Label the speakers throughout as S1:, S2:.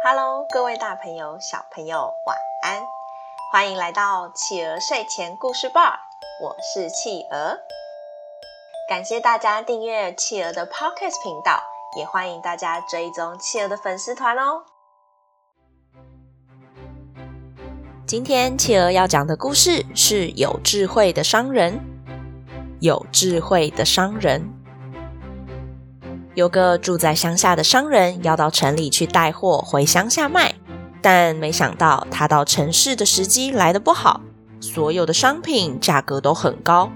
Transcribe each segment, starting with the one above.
S1: Hello，各位大朋友、小朋友，晚安！欢迎来到企鹅睡前故事吧，我是企鹅。感谢大家订阅企鹅的 Podcast 频道，也欢迎大家追踪企鹅的粉丝团哦。今天企鹅要讲的故事是有智慧的商人。有智慧的商人。有个住在乡下的商人要到城里去带货回乡下卖，但没想到他到城市的时机来得不好，所有的商品价格都很高。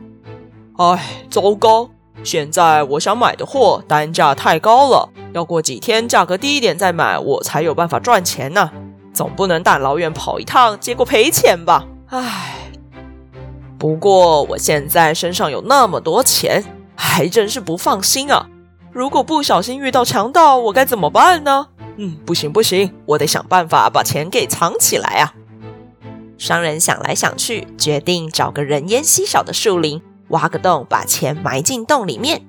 S2: 唉，糟糕！现在我想买的货单价太高了，要过几天价格低一点再买，我才有办法赚钱呢。总不能大老远跑一趟，结果赔钱吧？唉，不过我现在身上有那么多钱，还真是不放心啊。如果不小心遇到强盗，我该怎么办呢？嗯，不行不行，我得想办法把钱给藏起来啊！
S1: 商人想来想去，决定找个人烟稀少的树林，挖个洞，把钱埋进洞里面。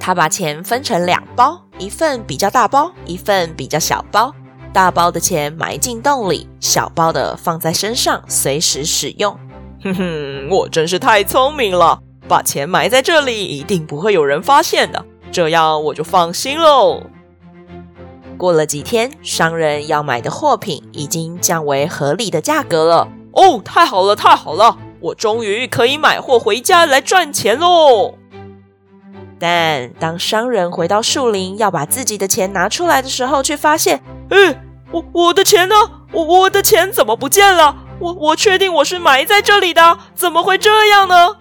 S1: 他把钱分成两包，一份比较大包，一份比较小包。大包的钱埋进洞里，小包的放在身上，随时使用。
S2: 哼哼，我真是太聪明了，把钱埋在这里，一定不会有人发现的。这样我就放心喽。
S1: 过了几天，商人要买的货品已经降为合理的价格了。
S2: 哦，太好了，太好了！我终于可以买货回家来赚钱喽。
S1: 但当商人回到树林要把自己的钱拿出来的时候，却发现，
S2: 嗯，我我的钱呢？我我的钱怎么不见了？我我确定我是埋在这里的，怎么会这样呢？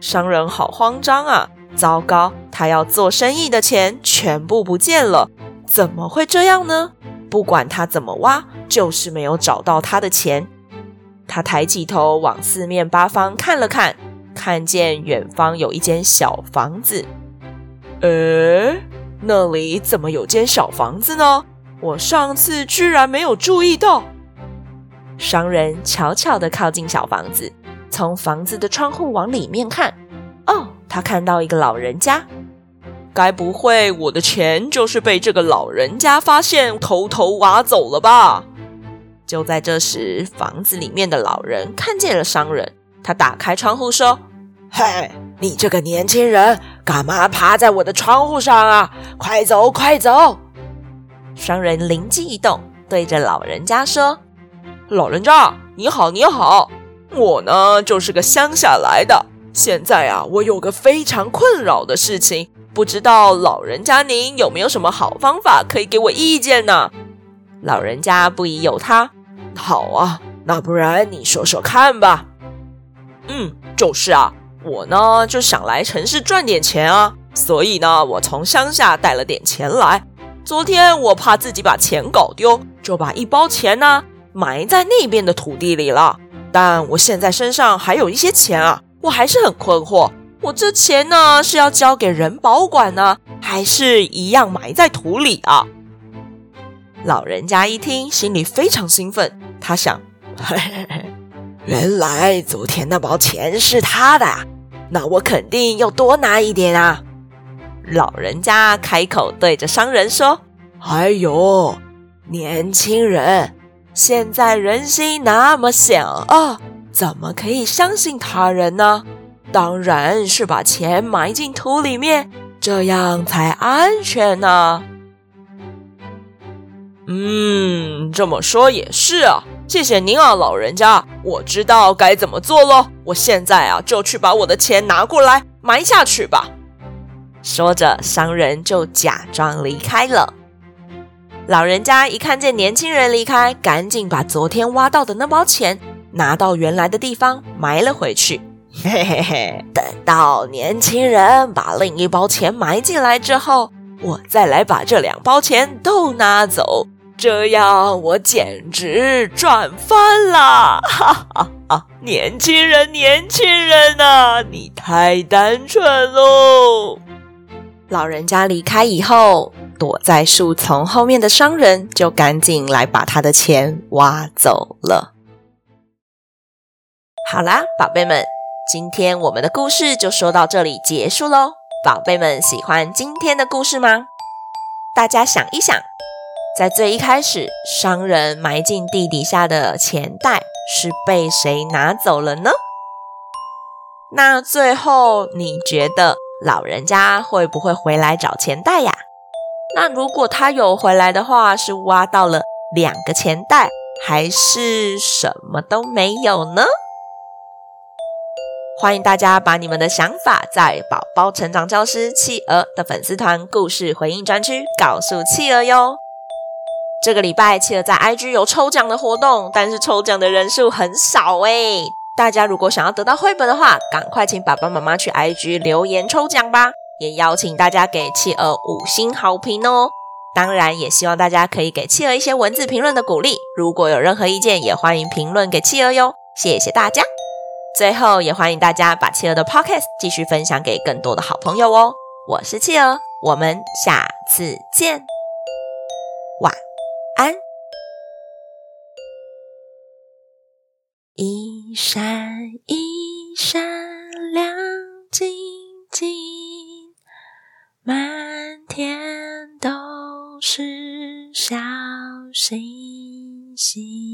S1: 商人好慌张啊！糟糕，他要做生意的钱全部不见了，怎么会这样呢？不管他怎么挖，就是没有找到他的钱。他抬起头往四面八方看了看，看见远方有一间小房子。诶，那里怎么有间小房子呢？我上次居然没有注意到。商人悄悄地靠近小房子，从房子的窗户往里面看。哦。他看到一个老人家，
S2: 该不会我的钱就是被这个老人家发现，偷偷挖走了吧？
S1: 就在这时，房子里面的老人看见了商人，他打开窗户说：“
S3: 嘿，你这个年轻人，干嘛爬在我的窗户上啊？快走，快走！”
S1: 商人灵机一动，对着老人家说：“
S2: 老人家，你好，你好，我呢就是个乡下来的。”现在啊，我有个非常困扰的事情，不知道老人家您有没有什么好方法可以给我意见呢？
S1: 老人家不疑有他，
S3: 好啊，那不然你说说看吧。
S2: 嗯，就是啊，我呢就想来城市赚点钱啊，所以呢，我从乡下带了点钱来。昨天我怕自己把钱搞丢，就把一包钱呢埋在那边的土地里了。但我现在身上还有一些钱啊。我还是很困惑，我这钱呢是要交给人保管呢，还是一样埋在土里啊？
S1: 老人家一听，心里非常兴奋，他想：
S3: 原来昨天那包钱是他的，那我肯定要多拿一点啊！
S1: 老人家开口对着商人说：“
S3: 哎呦，年轻人，现在人心那么险恶。”怎么可以相信他人呢？当然是把钱埋进土里面，这样才安全呢。
S2: 嗯，这么说也是啊。谢谢您啊，老人家，我知道该怎么做了。我现在啊，就去把我的钱拿过来埋下去吧。
S1: 说着，商人就假装离开了。老人家一看见年轻人离开，赶紧把昨天挖到的那包钱。拿到原来的地方埋了回去，
S3: 嘿嘿嘿。等到年轻人把另一包钱埋进来之后，我再来把这两包钱都拿走，这样我简直赚翻了！哈哈哈！年轻人，年轻人啊，你太单纯喽！
S1: 老人家离开以后，躲在树丛后面的商人就赶紧来把他的钱挖走了。好啦，宝贝们，今天我们的故事就说到这里结束喽。宝贝们喜欢今天的故事吗？大家想一想，在最一开始，商人埋进地底下的钱袋是被谁拿走了呢？那最后你觉得老人家会不会回来找钱袋呀？那如果他有回来的话，是挖到了两个钱袋，还是什么都没有呢？欢迎大家把你们的想法在宝宝成长教师企鹅的粉丝团故事回应专区告诉企鹅哟。这个礼拜，企鹅在 IG 有抽奖的活动，但是抽奖的人数很少诶。大家如果想要得到绘本的话，赶快请爸爸妈妈去 IG 留言抽奖吧。也邀请大家给企鹅五星好评哦。当然，也希望大家可以给企鹅一些文字评论的鼓励。如果有任何意见，也欢迎评论给企鹅哟。谢谢大家。最后，也欢迎大家把企鹅的 Podcast 继续分享给更多的好朋友哦。我是企鹅，我们下次见。晚安。一闪一闪亮晶晶，满天都是小星星。